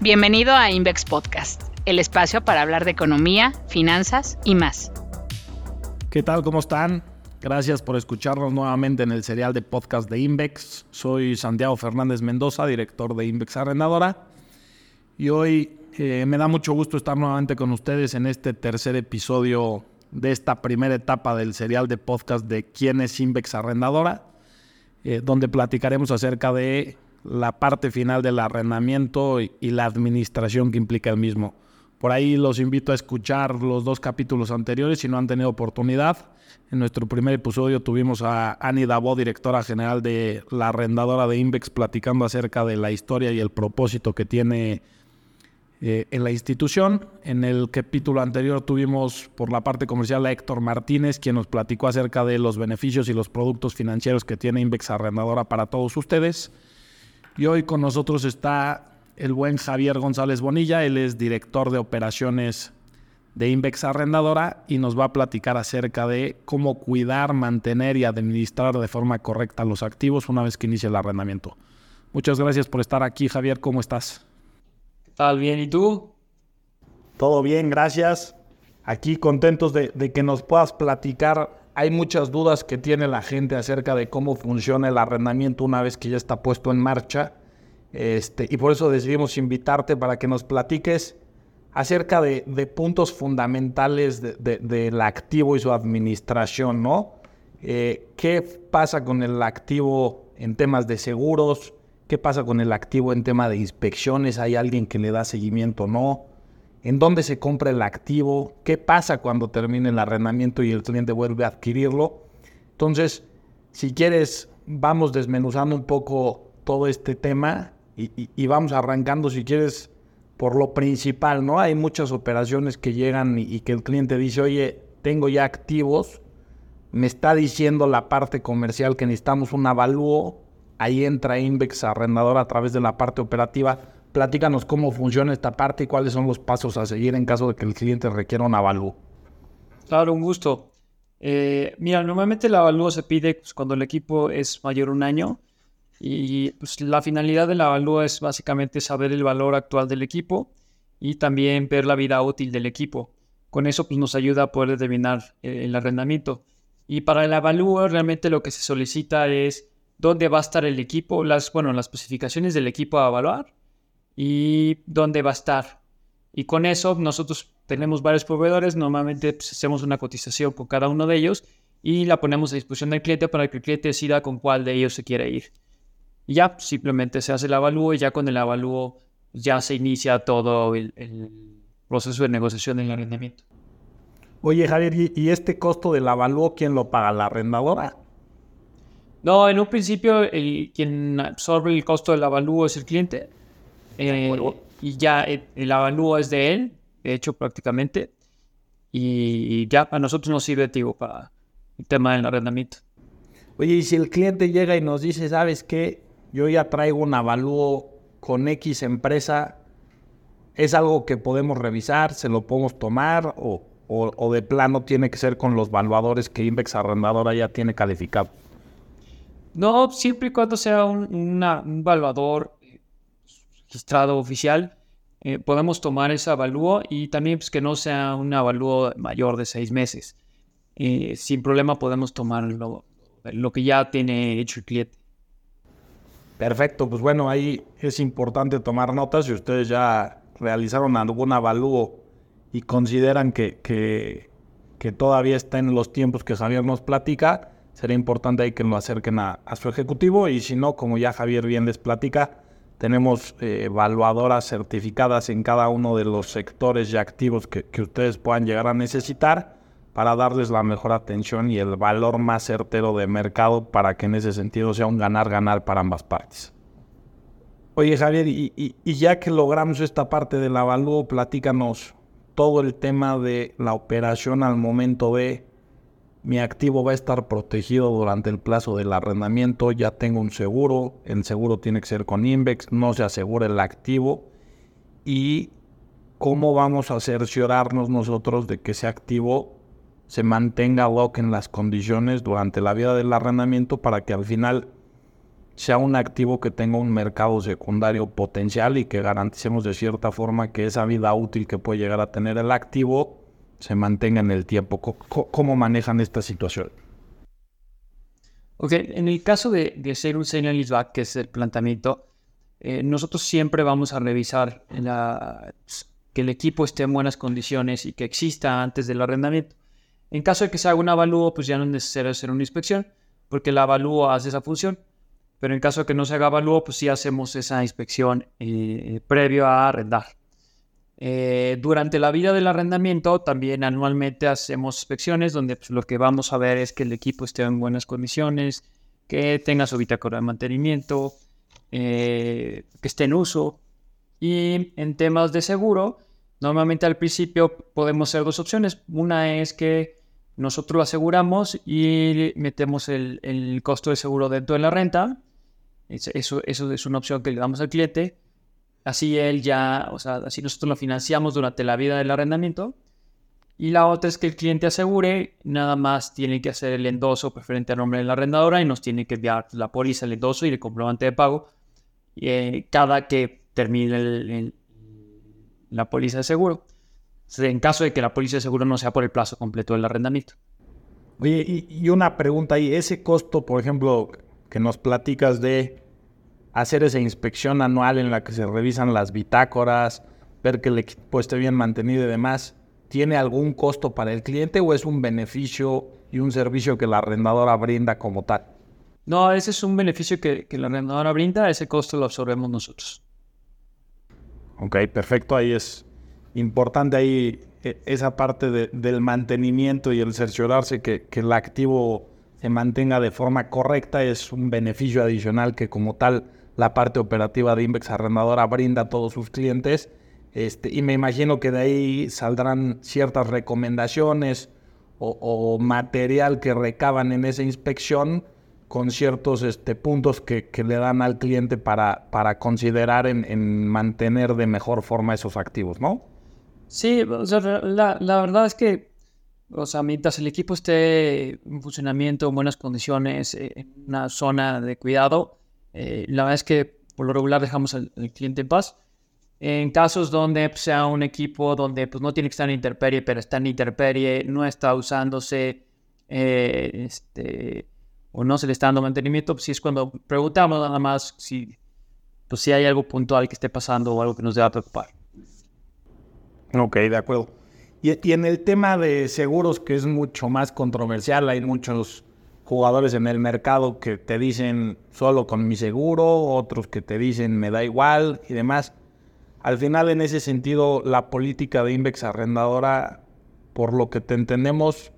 Bienvenido a Invex Podcast, el espacio para hablar de economía, finanzas y más. ¿Qué tal? ¿Cómo están? Gracias por escucharnos nuevamente en el serial de podcast de Invex. Soy Santiago Fernández Mendoza, director de Invex Arrendadora. Y hoy eh, me da mucho gusto estar nuevamente con ustedes en este tercer episodio de esta primera etapa del serial de podcast de quién es Invex Arrendadora, eh, donde platicaremos acerca de la parte final del arrendamiento y, la administración que implica el mismo. Por ahí los invito a escuchar los dos capítulos anteriores si no han tenido oportunidad. En nuestro primer episodio tuvimos a Annie Dabo, directora general de la arrendadora de Invex, platicando acerca de la historia y el propósito que tiene eh, en la institución. En el capítulo anterior tuvimos por la parte comercial a Héctor Martínez, quien nos platicó acerca de los beneficios y los productos financieros que tiene Invex Arrendadora para todos ustedes. Y hoy con nosotros está el buen Javier González Bonilla, él es director de operaciones de Invex Arrendadora y nos va a platicar acerca de cómo cuidar, mantener y administrar de forma correcta los activos una vez que inicie el arrendamiento. Muchas gracias por estar aquí, Javier, ¿cómo estás? ¿Qué tal? Bien, ¿y tú? Todo bien, gracias. Aquí contentos de, de que nos puedas platicar hay muchas dudas que tiene la gente acerca de cómo funciona el arrendamiento una vez que ya está puesto en marcha. Este, y por eso decidimos invitarte para que nos platiques acerca de, puntos fundamentales del activo y su administración, ¿no? Eh, ¿Qué pasa con el activo en temas de seguros? ¿Qué pasa con el activo en tema de inspecciones? ¿Hay alguien que le da seguimiento o no? En dónde se compra el activo, qué pasa cuando termine el arrendamiento y el cliente vuelve a adquirirlo. Entonces, si quieres, vamos desmenuzando un poco todo este tema y, vamos arrancando, si quieres, por lo principal, ¿no? Hay muchas operaciones que llegan y, que el cliente dice, oye, tengo ya activos, me está diciendo la parte comercial que necesitamos un avalúo, ahí entra Invex Arrendador a través de la parte operativa Platícanos cómo funciona esta parte y cuáles son los pasos a seguir en caso de que el cliente requiera un avalúo. Claro, un gusto. Eh, mira, normalmente el avalúo se pide pues, cuando el equipo es mayor un año y pues, la finalidad del avalúo es básicamente saber el valor actual del equipo y también ver la vida útil del equipo. Con eso pues, nos ayuda a poder determinar eh, el arrendamiento. Y para el avalúo realmente lo que se solicita es dónde va a estar el equipo, las, bueno, las especificaciones del equipo a evaluar y dónde va a estar. Y con eso nosotros tenemos varios proveedores, normalmente pues, hacemos una cotización con cada uno de ellos y la ponemos a disposición del cliente para que el cliente decida con cuál de ellos se quiere ir. Y ya simplemente se hace el avalúo y ya con el avalúo ya se inicia todo el, proceso de negociación del arrendamiento. Oye Javier, ¿y este costo del avalúo quién lo paga? ¿La arrendadora? No, en un principio el, quien absorbe el costo del avalúo es el cliente eh, y ya el, avalúo es de él, de hecho, prácticamente. Y ya a nosotros nos sirve, digo, para el tema del arrendamiento. Oye, y si el cliente llega y nos dice, ¿sabes qué? Yo ya traigo un avalúo con X empresa, ¿es algo que podemos revisar? ¿Se lo podemos tomar? ¿O, o, de plano tiene que ser con los valuadores que Invex Arrendadora ya tiene calificado? No, siempre y cuando sea un, un valuador registrado oficial, eh, podemos tomar ese avalúo y también pues, que no sea un avalúo mayor de seis meses. Eh, sin problema podemos tomar lo, lo, que ya tiene hecho el cliente. Perfecto, pues bueno, ahí es importante tomar notas. Si ustedes ya realizaron algún avalúo y consideran que, que, que todavía está en los tiempos que Javier nos platica, sería importante ahí que lo acerquen a, a su ejecutivo y si no, como ya Javier bien les platica, tenemos eh, evaluadoras certificadas en cada uno de los sectores y activos que, ustedes puedan llegar a necesitar para darles la mejor atención y el valor más certero de mercado para que en ese sentido sea un ganar-ganar para ambas partes. Oye Javier, y, y, ya que logramos esta parte del avalúo, platícanos todo el tema de la operación al momento de mi activo va a estar protegido durante el plazo del arrendamiento, ya tengo un seguro, el seguro tiene que ser con Invex, no se asegura el activo. Y cómo vamos a cerciorarnos nosotros de que ese activo se mantenga lock en las condiciones durante la vida del arrendamiento para que al final sea un activo que tenga un mercado secundario potencial y que garanticemos de cierta forma que esa vida útil que puede llegar a tener el activo se mantenga en el tiempo. ¿Cómo, manejan esta situación? Ok, en el caso de, de ser un sale leaseback, que es el planteamiento, eh, nosotros siempre vamos a revisar que el equipo esté en buenas condiciones y que exista antes del arrendamiento. En caso de que se haga un avalúo, pues ya no es necesario hacer una inspección, porque el avalúo hace esa función. Pero en caso de que no se haga avalúo, pues sí hacemos esa inspección eh, previo a arrendar. Eh, durante la vida del arrendamiento, también anualmente hacemos inspecciones donde pues, lo que vamos a ver es que el equipo esté en buenas condiciones, que tenga su bitácora de mantenimiento, eh, que esté en uso. Y en temas de seguro, normalmente al principio podemos hacer dos opciones. Una es que nosotros lo aseguramos y metemos el, el costo de seguro dentro de la renta eso, eso es una opción que le damos al cliente. Así él ya, o sea, así nosotros lo financiamos durante la vida del arrendamiento. Y la otra es que el cliente asegure, nada más tiene que hacer el endoso preferente a nombre de la arrendadora y nos tiene que enviar la póliza, el endoso y el comprobante de pago eh, cada que termine la póliza de seguro. En caso de que la póliza de seguro no sea por el plazo completo del arrendamiento. Oye, y una pregunta ahí, ese costo, por ejemplo, que nos platicas de hacer esa inspección anual en la que se revisan las bitácoras, ver que el equipo esté bien mantenido y demás, ¿tiene algún costo para el cliente o es un beneficio y un servicio que la arrendadora brinda como tal? No, ese es un beneficio que, la arrendadora brinda, ese costo lo absorbemos nosotros. Ok, perfecto, ahí es importante ahí eh, esa parte del mantenimiento y el cerciorarse que, que el activo se mantenga de forma correcta es un beneficio adicional que como tal la parte operativa de Invex Arrendadora brinda a todos sus clientes. Este, y me imagino que de ahí saldrán ciertas recomendaciones o, material que recaban en esa inspección con ciertos este, puntos que, le dan al cliente para, para considerar en, mantener de mejor forma esos activos, ¿no? Sí, la, la verdad es que o sea, mientras el equipo esté en funcionamiento, en buenas condiciones, eh, en una zona de cuidado, eh, la verdad es que por lo regular dejamos al, cliente en paz. En casos donde pues, sea un equipo donde pues, no tiene que estar en interperie, pero está en interperie, no está usándose, eh, este, o no se le está dando mantenimiento, pues sí es cuando preguntamos nada más si, pues, si hay algo puntual que esté pasando o algo que nos deba preocupar. Ok, de acuerdo. Y, en el tema de seguros, que es mucho más controversial, hay muchos jugadores en el mercado que te dicen solo con mi seguro, otros que te dicen me da igual y demás. Al final, en ese sentido, la política de Invex Arrendadora, por lo que te entendemos,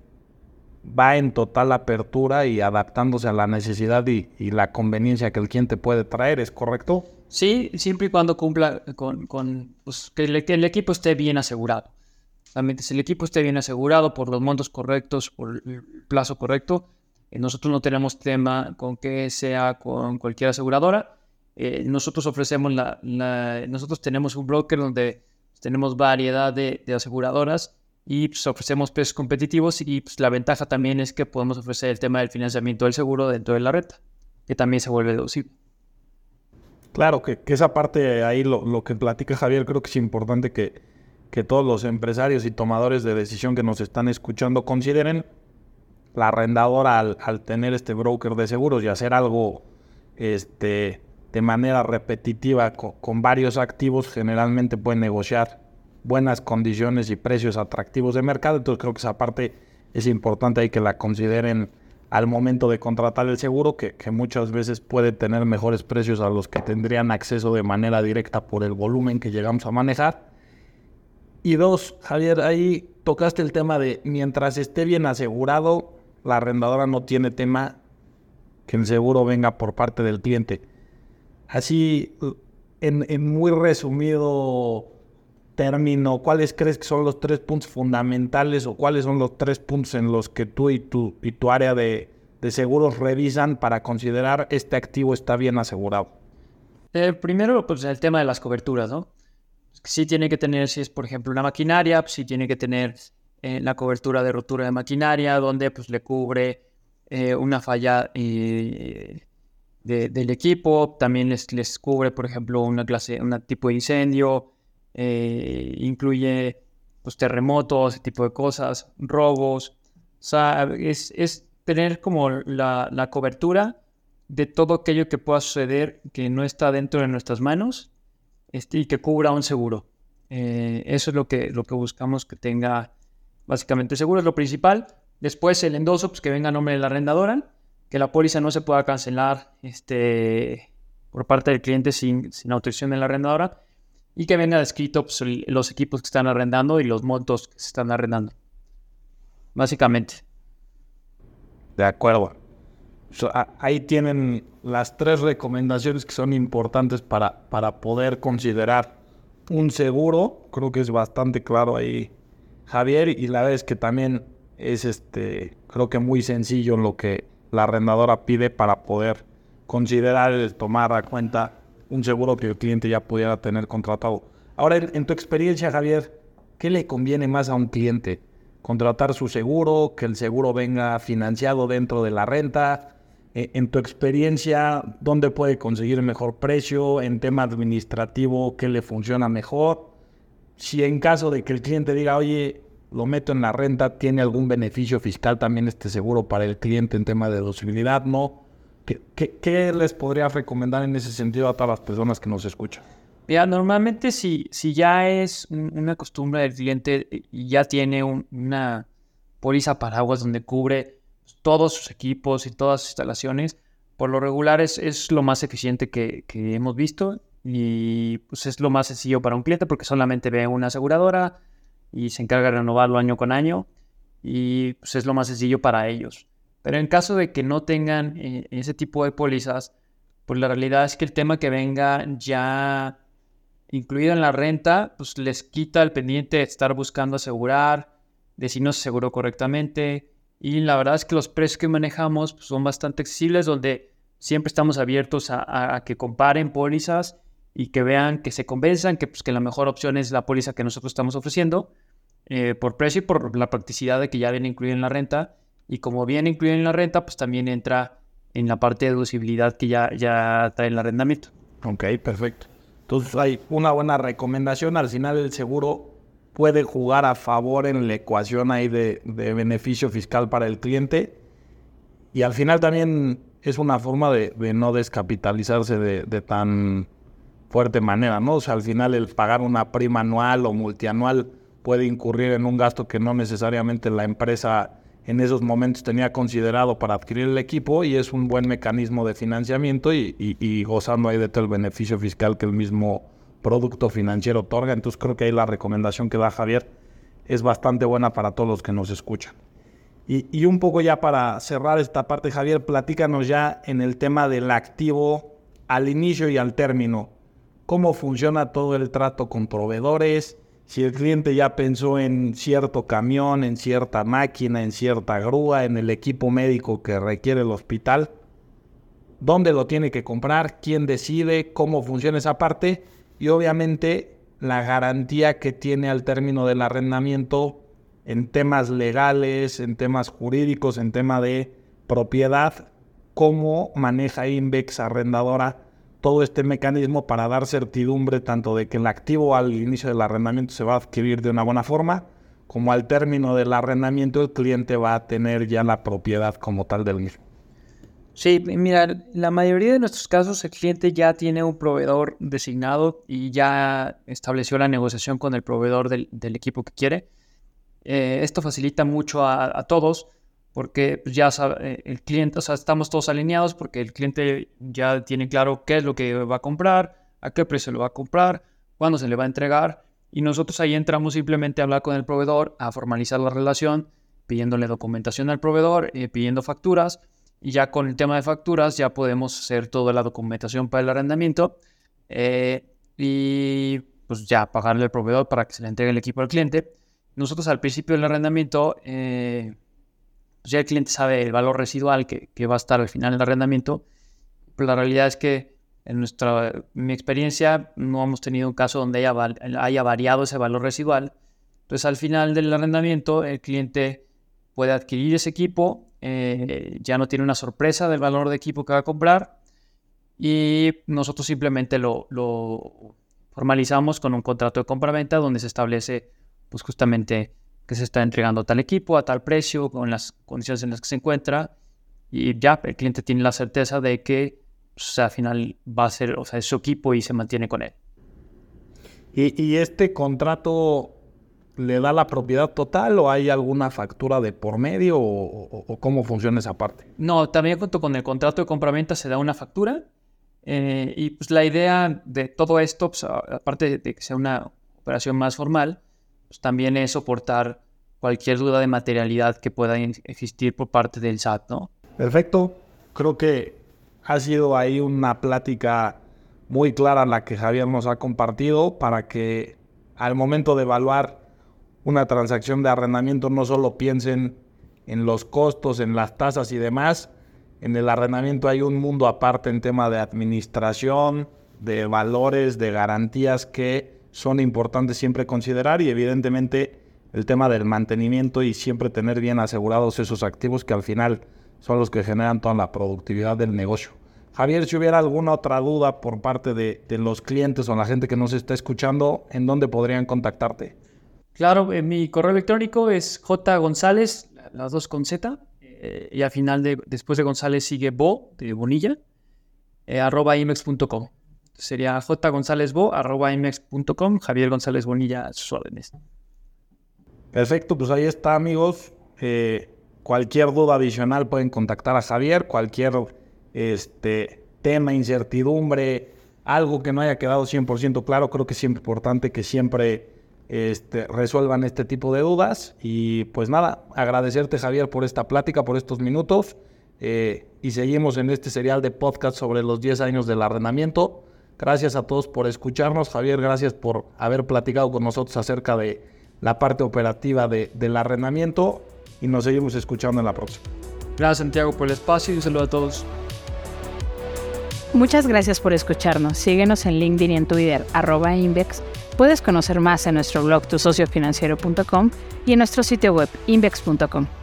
va en total apertura y adaptándose a la necesidad y, la conveniencia que el cliente puede traer, ¿es correcto? Sí, siempre y cuando cumpla con, pues, que el equipo esté bien asegurado si el equipo esté bien asegurado por los montos correctos, por el plazo correcto, nosotros no tenemos tema con que sea con cualquier aseguradora. Eh, nosotros ofrecemos la, nosotros tenemos un broker donde tenemos variedad de, aseguradoras y pues, ofrecemos precios competitivos y pues, la ventaja también es que podemos ofrecer el tema del financiamiento del seguro dentro de la renta, que también se vuelve deducible. Claro, que, esa parte ahí, lo, lo que platica Javier, creo que es importante que, que todos los empresarios y tomadores de decisión que nos están escuchando consideren la arrendadora al, tener este broker de seguros y hacer algo este, de manera repetitiva con, varios activos, generalmente pueden negociar buenas condiciones y precios atractivos de mercado. Entonces creo que esa parte es importante ahí que la consideren al momento de contratar el seguro, que, que muchas veces puede tener mejores precios a los que tendrían acceso de manera directa por el volumen que llegamos a manejar y dos, Javier, ahí tocaste el tema de mientras esté bien asegurado, la arrendadora no tiene tema que el seguro venga por parte del cliente. Así, en, muy resumido término, ¿cuáles crees que son los tres puntos fundamentales o cuáles son los tres puntos en los que tú y tu, y tu área de, seguros revisan para considerar este activo está bien asegurado? Eh, primero, pues el tema de las coberturas, ¿no? sí tiene que tener, si es por ejemplo una maquinaria, pues sí tiene que tener eh, la cobertura de rotura de maquinaria, donde pues le cubre eh, una falla eh, del equipo, también les, les cubre, por ejemplo, una clase, un tipo de incendio, eh, incluye pues, terremotos, ese tipo de cosas, robos. O sea, es, es tener como la, la, cobertura de todo aquello que pueda suceder que no está dentro de nuestras manos este, y que cubra un seguro. Eh, eso es lo que, lo que buscamos que tenga básicamente seguro, es lo principal. Después el endoso, pues que venga a nombre de la arrendadora que la póliza no se pueda cancelar este, por parte del cliente sin, sin autorización de la arrendadora y que venga descrito pues, los equipos que están arrendando y los montos que se están arrendando. Básicamente. De acuerdo. ahí tienen las tres recomendaciones que son importantes para, para poder considerar un seguro. Creo que es bastante claro ahí, Javier. Y la vez que también es este, creo que muy sencillo lo que la arrendadora pide para poder considerar el tomar a cuenta un seguro que el cliente ya pudiera tener contratado. Ahora, en, tu experiencia, Javier, ¿qué le conviene más a un cliente? ¿Contratar su seguro? ¿Que el seguro venga financiado dentro de la renta? Eh, en tu experiencia, ¿dónde puede conseguir mejor precio? En tema administrativo, ¿qué le funciona mejor? Si en caso de que el cliente diga, oye, lo meto en la renta, ¿tiene algún beneficio fiscal también este seguro para el cliente en tema de deducibilidad? ¿No? ¿Qué, les podría recomendar en ese sentido a todas las personas que nos escuchan? Mira, normalmente si, si ya es una costumbre del cliente y ya tiene una póliza paraguas donde cubre todos sus equipos y todas sus instalaciones, por lo regular es, es lo más eficiente que, que hemos visto y pues es lo más sencillo para un cliente porque solamente ve una aseguradora, y se encarga de renovarlo año con año y pues es lo más sencillo para ellos. Pero en caso de que no tengan eh, ese tipo de pólizas, pues la realidad es que el tema que venga ya incluido en la renta, pues les quita el pendiente de estar buscando asegurar, de si no se aseguró correctamente. Y la verdad es que los precios que manejamos pues, son bastante accesibles, donde siempre estamos abiertos a, a que comparen pólizas y que vean, que se convenzan que, pues, que la mejor opción es la póliza que nosotros estamos ofreciendo eh, por precio y por la practicidad de que ya viene incluido en la renta. Y como viene incluido en la renta, pues también entra en la parte de deducibilidad que ya, ya trae el arrendamiento. Ok, perfecto. Entonces hay una buena recomendación. Al final el seguro puede jugar a favor en la ecuación ahí de, beneficio fiscal para el cliente. Y al final también es una forma de, no descapitalizarse de tan fuerte manera, ¿no? O sea, al final el pagar una prima anual o multianual puede incurrir en un gasto que no necesariamente la empresa en esos momentos tenía considerado para adquirir el equipo y es un buen mecanismo de financiamiento y, gozando ahí de todo el beneficio fiscal que el mismo producto financiero otorga. Entonces creo que ahí la recomendación que da Javier es bastante buena para todos los que nos escuchan. Y, y un poco ya para cerrar esta parte, Javier, platícanos ya en el tema del activo al inicio y al término cómo funciona todo el trato con proveedores, si el cliente ya pensó en cierto camión, en cierta máquina, en cierta grúa, en el equipo médico que requiere el hospital, dónde lo tiene que comprar, quién decide, cómo funciona esa parte y obviamente la garantía que tiene al término del arrendamiento en temas legales, en temas jurídicos, en tema de propiedad, cómo maneja Invex arrendadora todo este mecanismo para dar certidumbre tanto de que el activo al inicio del arrendamiento se va a adquirir de una buena forma, como al término del arrendamiento el cliente va a tener ya la propiedad como tal del mismo. Sí, mira, la mayoría de nuestros casos el cliente ya tiene un proveedor designado y ya estableció la negociación con el proveedor del, equipo que quiere. Eh, esto facilita mucho a todos porque pues, ya sabe, el cliente, o sea, estamos todos alineados porque el cliente ya tiene claro qué es lo que va a comprar, a qué precio lo va a comprar, cuándo se le va a entregar y nosotros ahí entramos simplemente a hablar con el proveedor, a formalizar la relación, pidiéndole documentación al proveedor, eh, pidiendo facturas y ya con el tema de facturas ya podemos hacer toda la documentación para el arrendamiento eh, y pues ya pagarle al proveedor para que se le entregue el equipo al cliente. Nosotros al principio del arrendamiento eh, pues ya el cliente sabe el valor residual que, va a estar al final del arrendamiento, pero la realidad es que en nuestra mi experiencia no hemos tenido un caso donde haya, variado ese valor residual. Entonces al final del arrendamiento el cliente puede adquirir ese equipo, eh, ya no tiene una sorpresa del valor de equipo que va a comprar y nosotros simplemente lo, formalizamos con un contrato de compra-venta donde se establece pues justamente que se está entregando a tal equipo a tal precio con las condiciones en las que se encuentra y ya el cliente tiene la certeza de que pues, al final va a ser, o sea, es su equipo y se mantiene con él. ¿Y, este contrato le da la propiedad total o hay alguna factura de por medio o, cómo funciona esa parte? No, también junto con el contrato de compraventa se da una factura eh, y pues la idea de todo esto, pues, aparte de que sea una operación más formal, también es soportar cualquier duda de materialidad que pueda existir por parte del SAT, ¿no? Perfecto. Creo que ha sido ahí una plática muy clara la que Javier nos ha compartido para que al momento de evaluar una transacción de arrendamiento no solo piensen en los costos, en las tasas y demás. En el arrendamiento hay un mundo aparte en tema de administración, de valores, de garantías que son importantes siempre considerar y evidentemente el tema del mantenimiento y siempre tener bien asegurados esos activos que al final son los que generan toda la productividad del negocio. Javier, si hubiera alguna otra duda por parte de, los clientes o la gente que nos está escuchando, ¿en dónde podrían contactarte? Claro, eh, mi correo electrónico es J González, las dos con Z, eh, y al final, de, después de González sigue Bo, de Bonilla, eh, arroba imex.com. Sería J González Bo, arroba imex.com, Javier González Bonilla, sus órdenes. Perfecto, pues ahí está, amigos. cualquier duda adicional pueden contactar a Javier, cualquier este, tema, incertidumbre, algo que no haya quedado 100% claro, creo que es importante que siempre este, resuelvan este tipo de dudas. Y pues nada, agradecerte Javier por esta plática, por estos minutos. Eh, y seguimos en este serial de podcast sobre los 10 años del arrendamiento. Gracias a todos por escucharnos. Javier, gracias por haber platicado con nosotros acerca de la parte operativa del arrendamiento. Y nos seguimos escuchando en la próxima. Gracias Santiago por el espacio y un saludo a todos. Muchas gracias por escucharnos. Síguenos en LinkedIn y en Twitter, arroba Invex. Puedes conocer más en nuestro blog tusociofinanciero.com y en nuestro sitio web invex.com.